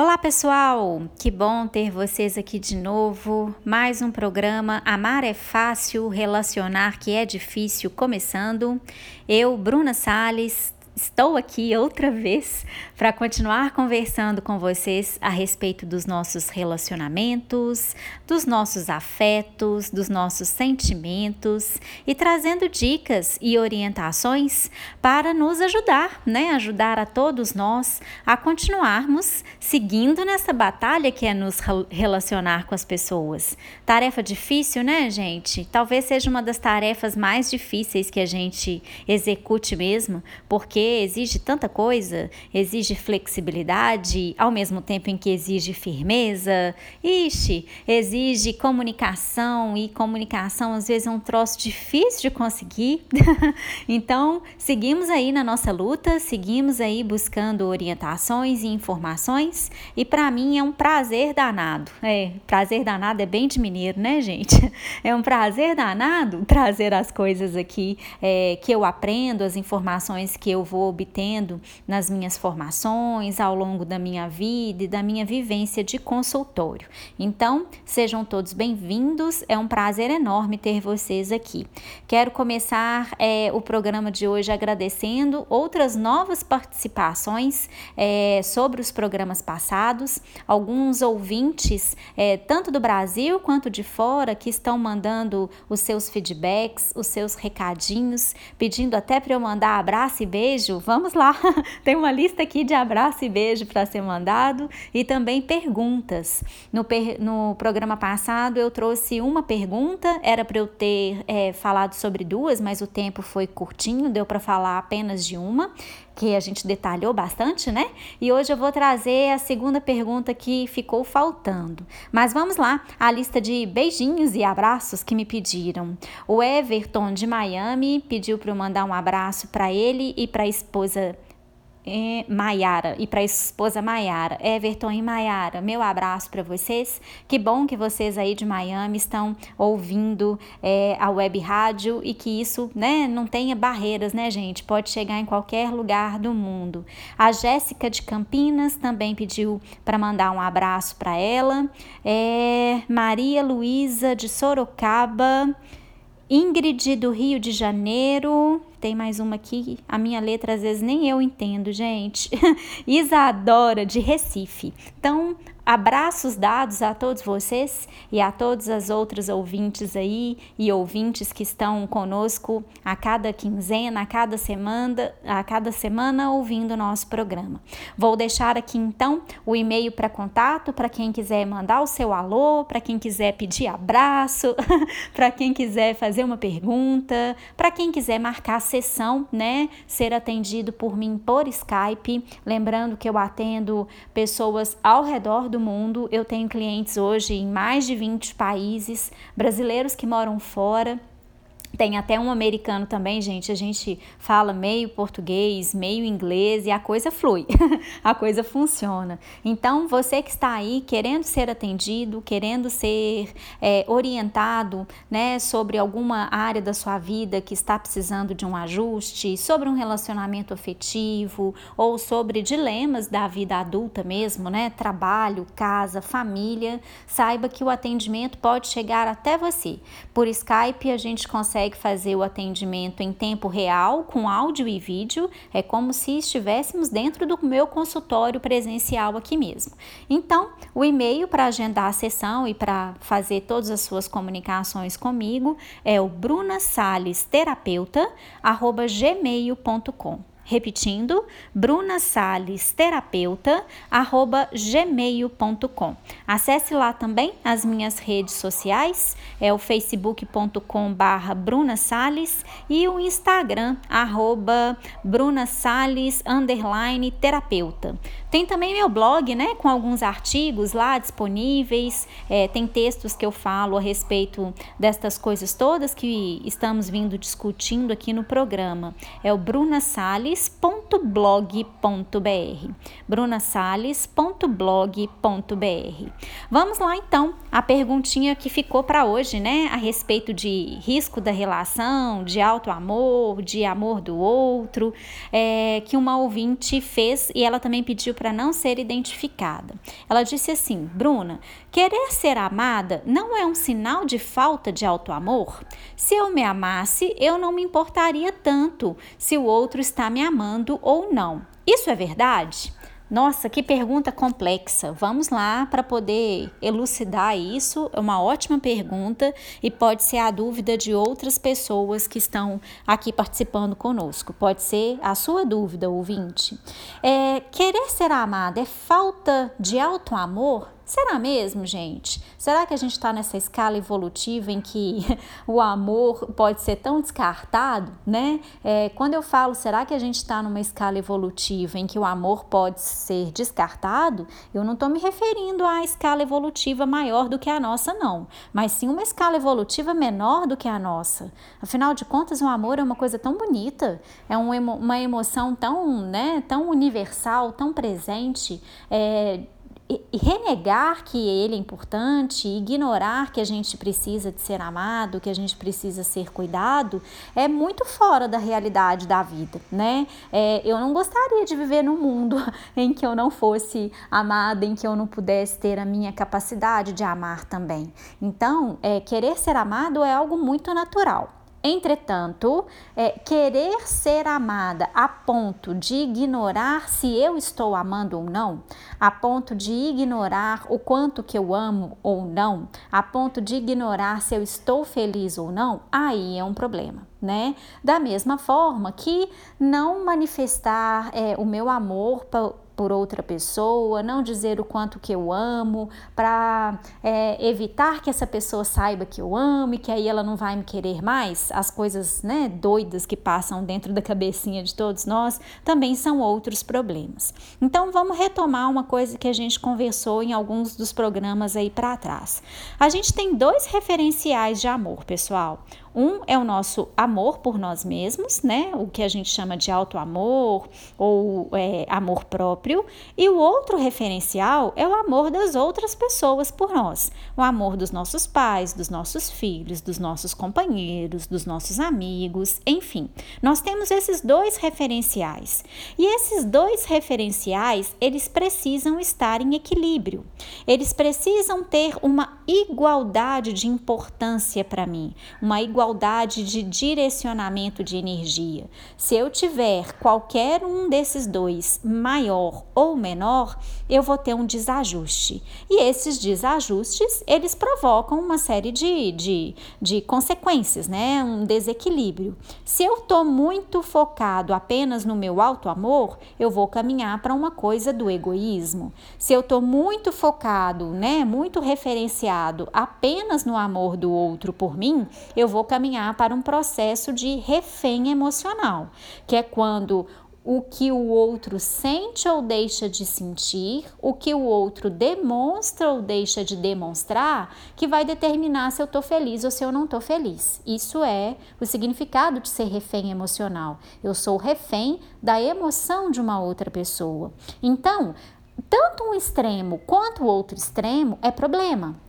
Olá pessoal, que bom ter vocês aqui de novo. Mais um programa Amar é Fácil, Relacionar que é Difícil começando. Eu, Bruna Sales, Estou aqui outra vez para continuar conversando com vocês a respeito dos nossos relacionamentos, dos nossos afetos, dos nossos sentimentos e trazendo dicas e orientações para nos ajudar, né? Ajudar a todos nós a continuarmos seguindo nessa batalha que é nos relacionar com as pessoas. Tarefa difícil, né, gente? Talvez seja uma das tarefas mais difíceis que a gente execute mesmo, porque exige tanta coisa, exige flexibilidade, ao mesmo tempo em que exige firmeza. Ixi, exige comunicação e comunicação às vezes é um troço difícil de conseguir. então, seguimos aí na nossa luta, seguimos aí buscando orientações e informações e para mim é um prazer danado. É, prazer danado é bem de mineiro, né, gente? É um prazer danado trazer as coisas aqui é, que eu aprendo, as informações que eu vou vou obtendo nas minhas formações, ao longo da minha vida e da minha vivência de consultório. Então, sejam todos bem-vindos, é um prazer enorme ter vocês aqui. Quero começar é, o programa de hoje agradecendo outras novas participações é, sobre os programas passados, alguns ouvintes, é, tanto do Brasil quanto de fora, que estão mandando os seus feedbacks, os seus recadinhos, pedindo até para eu mandar abraço e beijo beijo, vamos lá. Tem uma lista aqui de abraço e beijo para ser mandado e também perguntas. No, per, no programa passado eu trouxe uma pergunta, era para eu ter é, falado sobre duas, mas o tempo foi curtinho, deu para falar apenas de uma que a gente detalhou bastante, né? E hoje eu vou trazer a segunda pergunta que ficou faltando. Mas vamos lá, a lista de beijinhos e abraços que me pediram. O Everton de Miami pediu para eu mandar um abraço para ele e para a esposa é, Maiara e para esposa Maiara, Everton e Maiara, meu abraço para vocês. Que bom que vocês aí de Miami estão ouvindo é, a web rádio e que isso, né, não tenha barreiras, né, gente? Pode chegar em qualquer lugar do mundo. A Jéssica de Campinas também pediu para mandar um abraço para ela. É, Maria Luísa de Sorocaba. Ingrid do Rio de Janeiro, tem mais uma aqui, a minha letra às vezes nem eu entendo, gente. Isadora de Recife. Então, Abraços dados a todos vocês e a todas as outras ouvintes aí e ouvintes que estão conosco a cada quinzena, a cada semana, a cada semana ouvindo o nosso programa. Vou deixar aqui então o e-mail para contato para quem quiser mandar o seu alô, para quem quiser pedir abraço, para quem quiser fazer uma pergunta, para quem quiser marcar sessão, né, ser atendido por mim por Skype, lembrando que eu atendo pessoas ao redor do do mundo. Eu tenho clientes hoje em mais de 20 países, brasileiros que moram fora. Tem até um americano também, gente. A gente fala meio português, meio inglês e a coisa flui, a coisa funciona. Então, você que está aí querendo ser atendido, querendo ser é, orientado né, sobre alguma área da sua vida que está precisando de um ajuste, sobre um relacionamento afetivo ou sobre dilemas da vida adulta mesmo, né? Trabalho, casa, família, saiba que o atendimento pode chegar até você. Por Skype, a gente consegue consegue fazer o atendimento em tempo real, com áudio e vídeo, é como se estivéssemos dentro do meu consultório presencial aqui mesmo. Então, o e-mail para agendar a sessão e para fazer todas as suas comunicações comigo é o brunasalesterapeuta@gmail.com. Repetindo, Bruna Sales terapeuta. Acesse lá também as minhas redes sociais, é o facebook.com barra Bruna Sales e o Instagram arroba. Tem também meu blog, né, com alguns artigos lá disponíveis, é, tem textos que eu falo a respeito destas coisas todas que estamos vindo discutindo aqui no programa. É o Bruna Sales brunasales.blog.br. brunasales.blog.br. Vamos lá então, a perguntinha que ficou para hoje, né, a respeito de risco da relação, de alto amor, de amor do outro, é, que uma ouvinte fez e ela também pediu para não ser identificada. Ela disse assim: Bruna, querer ser amada não é um sinal de falta de alto amor? Se eu me amasse, eu não me importaria tanto se o outro está me amando ou não. Isso é verdade? Nossa, que pergunta complexa. Vamos lá para poder elucidar isso. É uma ótima pergunta e pode ser a dúvida de outras pessoas que estão aqui participando conosco. Pode ser a sua dúvida, ouvinte. É, querer ser amada é falta de alto amor? Será mesmo, gente? Será que a gente está nessa escala evolutiva em que o amor pode ser tão descartado, né? É, quando eu falo, será que a gente está numa escala evolutiva em que o amor pode ser descartado? Eu não estou me referindo à escala evolutiva maior do que a nossa, não, mas sim uma escala evolutiva menor do que a nossa. Afinal de contas, o amor é uma coisa tão bonita, é um, uma emoção tão, né, tão universal, tão presente. É, renegar que ele é importante, ignorar que a gente precisa de ser amado, que a gente precisa ser cuidado, é muito fora da realidade da vida, né? É, eu não gostaria de viver num mundo em que eu não fosse amada, em que eu não pudesse ter a minha capacidade de amar também. Então, é, querer ser amado é algo muito natural. Entretanto, é, querer ser amada a ponto de ignorar se eu estou amando ou não, a ponto de ignorar o quanto que eu amo ou não, a ponto de ignorar se eu estou feliz ou não, aí é um problema, né? Da mesma forma que não manifestar é, o meu amor por outra pessoa, não dizer o quanto que eu amo, para é, evitar que essa pessoa saiba que eu amo e que aí ela não vai me querer mais. As coisas né, doidas que passam dentro da cabecinha de todos nós também são outros problemas. Então vamos retomar uma coisa que a gente conversou em alguns dos programas aí para trás. A gente tem dois referenciais de amor, pessoal. Um é o nosso amor por nós mesmos, né? O que a gente chama de auto-amor ou é, amor próprio. E o outro referencial é o amor das outras pessoas por nós. O amor dos nossos pais, dos nossos filhos, dos nossos companheiros, dos nossos amigos, enfim. Nós temos esses dois referenciais. E esses dois referenciais, eles precisam estar em equilíbrio. Eles precisam ter uma igualdade de importância para mim, uma igualdade igualdade de direcionamento de energia. Se eu tiver qualquer um desses dois maior ou menor, eu vou ter um desajuste. E esses desajustes, eles provocam uma série de, de, de consequências, né? Um desequilíbrio. Se eu estou muito focado apenas no meu alto amor, eu vou caminhar para uma coisa do egoísmo. Se eu estou muito focado, né? Muito referenciado apenas no amor do outro por mim, eu vou caminhar para um processo de refém emocional, que é quando o que o outro sente ou deixa de sentir, o que o outro demonstra ou deixa de demonstrar, que vai determinar se eu estou feliz ou se eu não estou feliz. Isso é o significado de ser refém emocional. Eu sou refém da emoção de uma outra pessoa. Então, tanto um extremo quanto o outro extremo é problema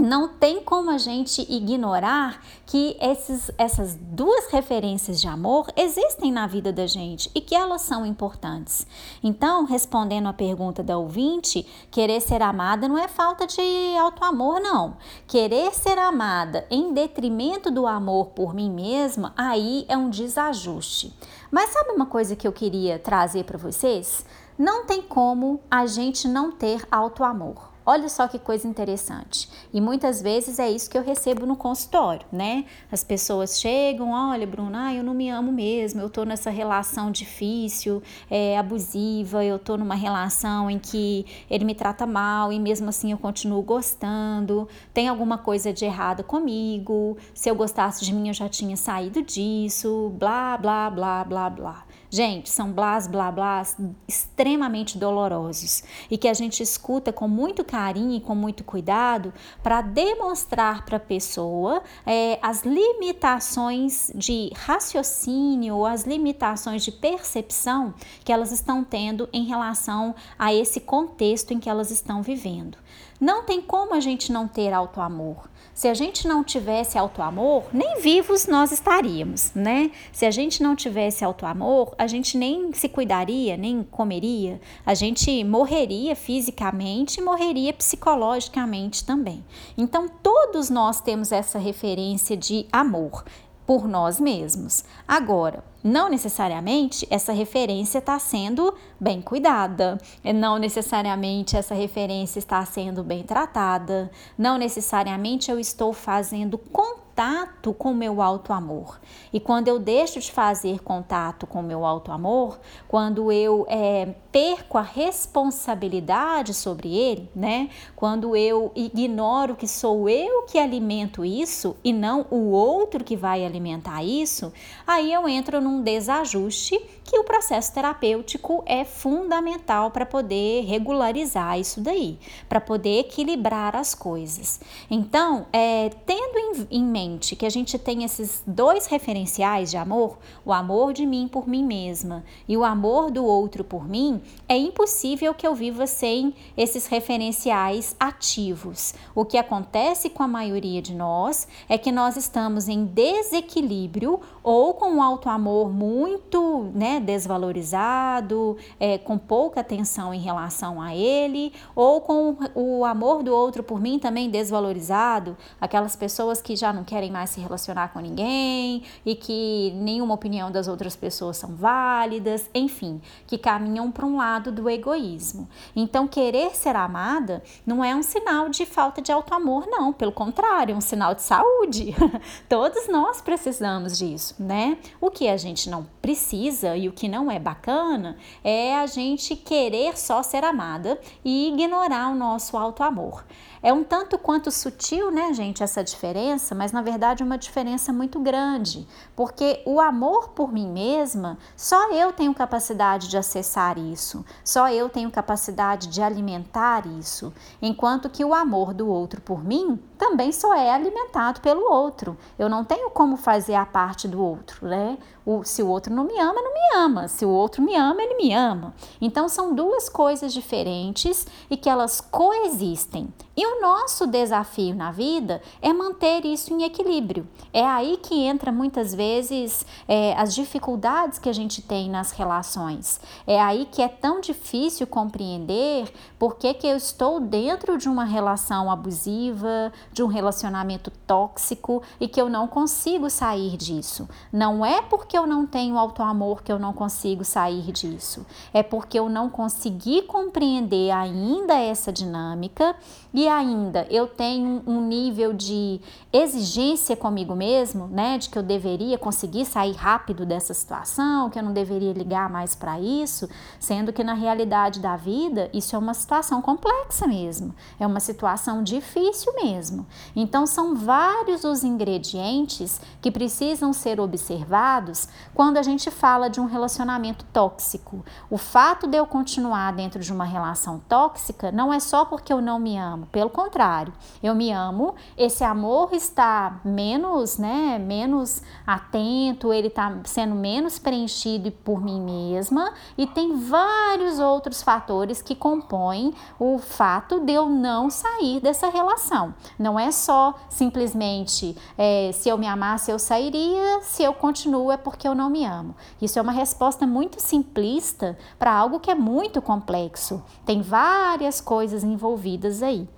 não tem como a gente ignorar que esses, essas duas referências de amor existem na vida da gente e que elas são importantes. Então, respondendo à pergunta da ouvinte, querer ser amada não é falta de auto-amor, não. Querer ser amada em detrimento do amor por mim mesma, aí é um desajuste. Mas sabe uma coisa que eu queria trazer para vocês? Não tem como a gente não ter auto-amor. Olha só que coisa interessante. E muitas vezes é isso que eu recebo no consultório, né? As pessoas chegam, olha, Bruna, eu não me amo mesmo, eu tô nessa relação difícil, é, abusiva, eu tô numa relação em que ele me trata mal e mesmo assim eu continuo gostando, tem alguma coisa de errado comigo, se eu gostasse de mim eu já tinha saído disso, blá, blá, blá, blá, blá. Gente, são blás, blá, blás extremamente dolorosos e que a gente escuta com muito carinho e com muito cuidado para demonstrar para a pessoa é, as limitações de raciocínio ou as limitações de percepção que elas estão tendo em relação a esse contexto em que elas estão vivendo. Não tem como a gente não ter auto-amor. Se a gente não tivesse auto-amor, nem vivos nós estaríamos, né? Se a gente não tivesse auto-amor, a gente nem se cuidaria, nem comeria, a gente morreria fisicamente morreria psicologicamente também. Então, todos nós temos essa referência de amor por nós mesmos. Agora, não necessariamente essa referência está sendo bem cuidada, não necessariamente essa referência está sendo bem tratada, não necessariamente eu estou fazendo contato contato com meu alto amor. E quando eu deixo de fazer contato com meu alto amor, quando eu é, perco a responsabilidade sobre ele, né? Quando eu ignoro que sou eu que alimento isso e não o outro que vai alimentar isso, aí eu entro num desajuste que o processo terapêutico é fundamental para poder regularizar isso daí, para poder equilibrar as coisas. Então, é, tendo em, em mente que a gente tem esses dois referenciais de amor, o amor de mim por mim mesma e o amor do outro por mim, é impossível que eu viva sem esses referenciais ativos. O que acontece com a maioria de nós é que nós estamos em desequilíbrio ou com um alto amor muito, né, desvalorizado, é, com pouca atenção em relação a ele, ou com o amor do outro por mim também desvalorizado, aquelas pessoas que já não querem mais se relacionar com ninguém e que nenhuma opinião das outras pessoas são válidas, enfim, que caminham para um lado do egoísmo. Então, querer ser amada não é um sinal de falta de auto-amor, não, pelo contrário, é um sinal de saúde. Todos nós precisamos disso, né? O que a gente não precisa e o que não é bacana é a gente querer só ser amada e ignorar o nosso alto amor. É um tanto quanto sutil, né, gente, essa diferença, mas na verdade é uma diferença muito grande, porque o amor por mim mesma, só eu tenho capacidade de acessar isso, só eu tenho capacidade de alimentar isso, enquanto que o amor do outro por mim também só é alimentado pelo outro. Eu não tenho como fazer a parte do outro, né? O, se o outro não me ama, não me ama. Se o outro me ama, ele me ama. Então são duas coisas diferentes e que elas coexistem. E o nosso desafio na vida é manter isso em equilíbrio. É aí que entra muitas vezes é, as dificuldades que a gente tem nas relações. É aí que é tão difícil compreender por que, que eu estou dentro de uma relação abusiva, de um relacionamento tóxico e que eu não consigo sair disso. Não é porque eu não tenho auto-amor que eu não consigo sair disso. É porque eu não consegui compreender ainda essa dinâmica e ainda eu tenho um nível de exigência comigo mesmo, né, de que eu deveria conseguir sair rápido dessa situação, que eu não deveria ligar mais para isso, sendo que na realidade da vida isso é uma situação complexa mesmo, é uma situação difícil mesmo. Então são vários os ingredientes que precisam ser observados quando a gente fala de um relacionamento tóxico. O fato de eu continuar dentro de uma relação tóxica não é só porque eu não me amo, pelo contrário, eu me amo, esse amor está menos, né, menos atento, ele está sendo menos preenchido por mim mesma e tem vários outros fatores que compõem o fato de eu não sair dessa relação. Não é só simplesmente é, se eu me amasse eu sairia, se eu continuo é porque eu não me amo. Isso é uma resposta muito simplista para algo que é muito complexo. Tem várias coisas envolvidas aí.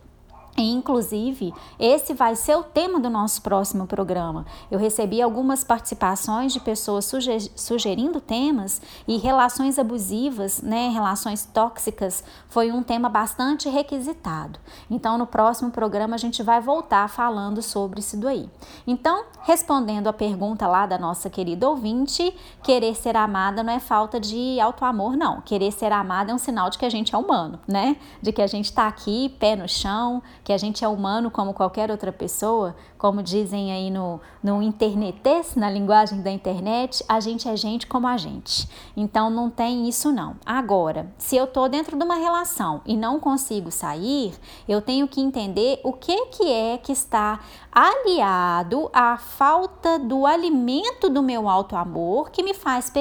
Inclusive, esse vai ser o tema do nosso próximo programa. Eu recebi algumas participações de pessoas sugerindo temas e relações abusivas, né, relações tóxicas, foi um tema bastante requisitado. Então, no próximo programa a gente vai voltar falando sobre isso daí. Então, respondendo a pergunta lá da nossa querida ouvinte, querer ser amada não é falta de auto-amor, não. Querer ser amada é um sinal de que a gente é humano, né? De que a gente está aqui, pé no chão, que a gente é humano como qualquer outra pessoa, como dizem aí no, no internetês, na linguagem da internet, a gente é gente como a gente. Então não tem isso não. Agora, se eu tô dentro de uma relação e não consigo sair, eu tenho que entender o que que é que está aliado à falta do alimento do meu alto amor que me faz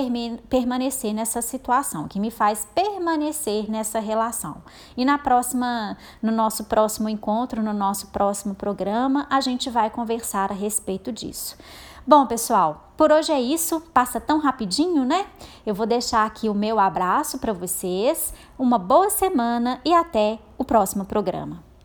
permanecer nessa situação, que me faz permanecer nessa relação. E na próxima, no nosso próximo encontro, no nosso próximo programa, a gente vai conversar a respeito disso. Bom, pessoal, por hoje é isso. Passa tão rapidinho, né? Eu vou deixar aqui o meu abraço para vocês. Uma boa semana e até o próximo programa.